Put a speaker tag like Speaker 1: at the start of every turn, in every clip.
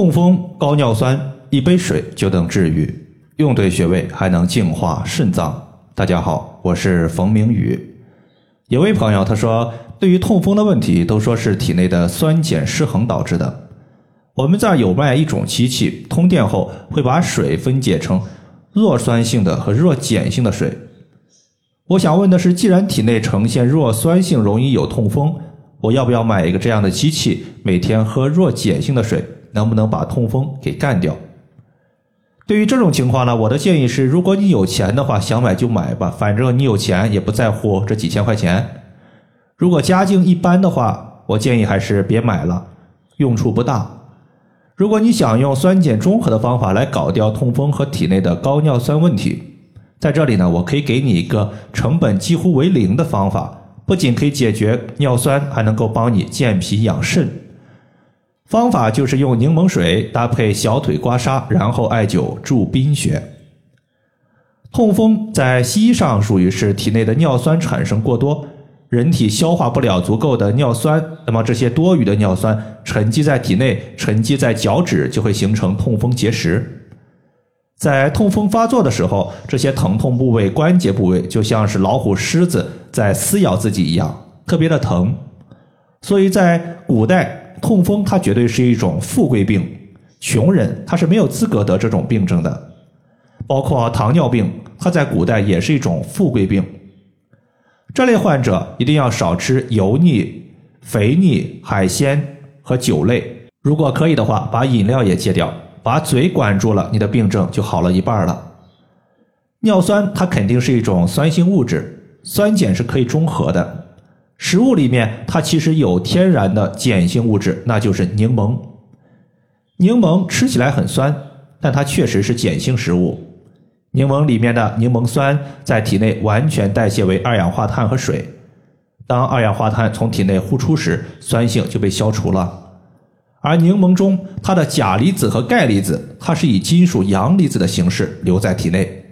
Speaker 1: 痛风、高尿酸，一杯水就能治愈，用对穴位还能净化肾脏。大家好，我是冯明宇。有位朋友他说，对于痛风的问题，都说是体内的酸碱失衡导致的。我们这儿有卖一种机器，通电后会把水分解成弱酸性的和弱碱性的水。我想问的是，既然体内呈现弱酸性，容易有痛风，我要不要买一个这样的机器，每天喝弱碱性的水？能不能把痛风给干掉？对于这种情况呢，我的建议是，如果你有钱的话，想买就买吧，反正你有钱也不在乎这几千块钱。如果家境一般的话，我建议还是别买了，用处不大。如果你想用酸碱中和的方法来搞掉痛风和体内的高尿酸问题，在这里呢，我可以给你一个成本几乎为零的方法，不仅可以解决尿酸，还能够帮你健脾养肾。方法就是用柠檬水搭配小腿刮痧，然后艾灸助宾穴。痛风在西医上属于是体内的尿酸产生过多，人体消化不了足够的尿酸，那么这些多余的尿酸沉积在体内，沉积在脚趾，就会形成痛风结石。在痛风发作的时候，这些疼痛部位、关节部位就像是老虎、狮子在撕咬自己一样，特别的疼。所以在古代。痛风它绝对是一种富贵病，穷人他是没有资格得这种病症的。包括糖尿病，它在古代也是一种富贵病。这类患者一定要少吃油腻、肥腻、海鲜和酒类。如果可以的话，把饮料也戒掉，把嘴管住了，你的病症就好了一半了。尿酸它肯定是一种酸性物质，酸碱是可以中和的。食物里面它其实有天然的碱性物质，那就是柠檬。柠檬吃起来很酸，但它确实是碱性食物。柠檬里面的柠檬酸在体内完全代谢为二氧化碳和水。当二氧化碳从体内呼出时，酸性就被消除了。而柠檬中它的钾离子和钙离子，它是以金属阳离子的形式留在体内。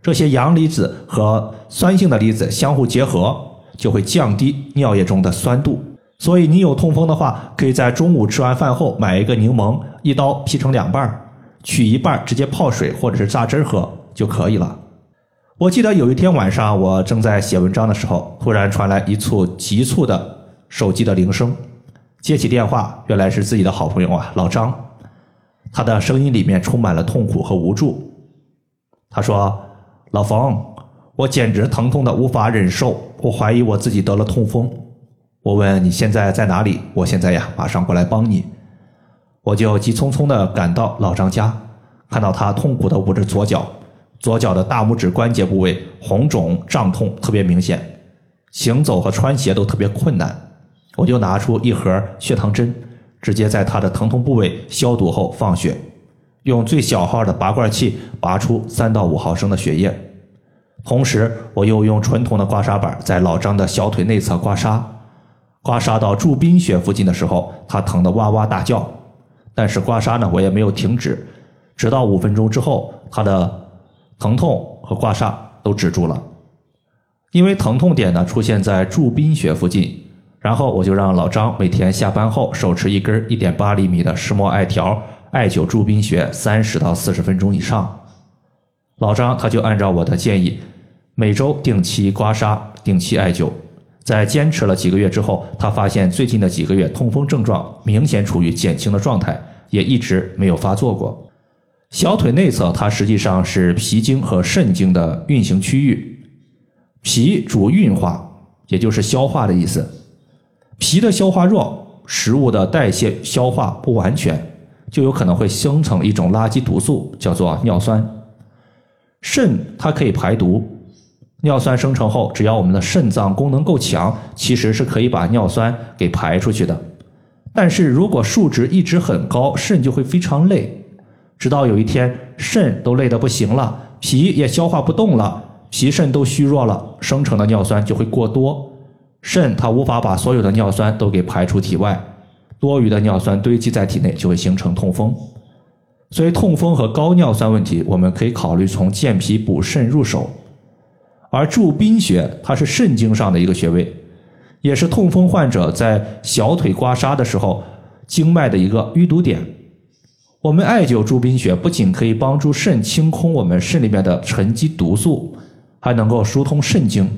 Speaker 1: 这些阳离子和酸性的离子相互结合。就会降低尿液中的酸度，所以你有痛风的话，可以在中午吃完饭后买一个柠檬，一刀劈成两半取一半直接泡水或者是榨汁喝就可以了。我记得有一天晚上，我正在写文章的时候，突然传来一簇急促的手机的铃声，接起电话，原来是自己的好朋友啊，老张，他的声音里面充满了痛苦和无助。他说：“老冯。”我简直疼痛的无法忍受，我怀疑我自己得了痛风。我问你现在在哪里？我现在呀，马上过来帮你。我就急匆匆的赶到老张家，看到他痛苦的捂着左脚，左脚的大拇指关节部位红肿胀痛特别明显，行走和穿鞋都特别困难。我就拿出一盒血糖针，直接在他的疼痛部位消毒后放血，用最小号的拔罐器拔出三到五毫升的血液。同时，我又用纯铜的刮痧板在老张的小腿内侧刮痧，刮痧到助宾穴附近的时候，他疼得哇哇大叫。但是刮痧呢，我也没有停止，直到五分钟之后，他的疼痛和刮痧都止住了。因为疼痛点呢出现在助宾穴附近，然后我就让老张每天下班后手持一根一点八厘米的石墨艾条，艾灸助宾穴三十到四十分钟以上。老张他就按照我的建议。每周定期刮痧，定期艾灸，在坚持了几个月之后，他发现最近的几个月痛风症状明显处于减轻的状态，也一直没有发作过。小腿内侧它实际上是脾经和肾经的运行区域，脾主运化，也就是消化的意思。脾的消化弱，食物的代谢消化不完全，就有可能会生成一种垃圾毒素，叫做尿酸。肾它可以排毒。尿酸生成后，只要我们的肾脏功能够强，其实是可以把尿酸给排出去的。但是如果数值一直很高，肾就会非常累，直到有一天肾都累得不行了，脾也消化不动了，脾肾都虚弱了，生成的尿酸就会过多，肾它无法把所有的尿酸都给排出体外，多余的尿酸堆积在体内，就会形成痛风。所以痛风和高尿酸问题，我们可以考虑从健脾补肾入手。而助宾穴，它是肾经上的一个穴位，也是痛风患者在小腿刮痧的时候经脉的一个淤堵点。我们艾灸助宾穴不仅可以帮助肾清空我们肾里面的沉积毒素，还能够疏通肾经。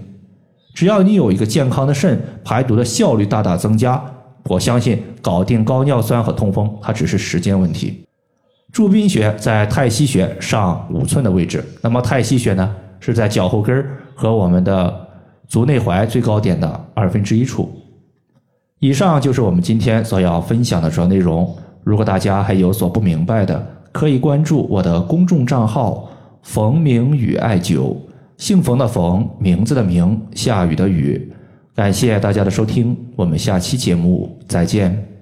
Speaker 1: 只要你有一个健康的肾，排毒的效率大大增加。我相信搞定高尿酸和痛风，它只是时间问题。助宾穴在太溪穴上五寸的位置，那么太溪穴呢是在脚后跟和我们的足内踝最高点的二分之一处。以上就是我们今天所要分享的主要内容。如果大家还有所不明白的，可以关注我的公众账号“冯明宇艾灸”，姓冯的冯，名字的名，下雨的雨。感谢大家的收听，我们下期节目再见。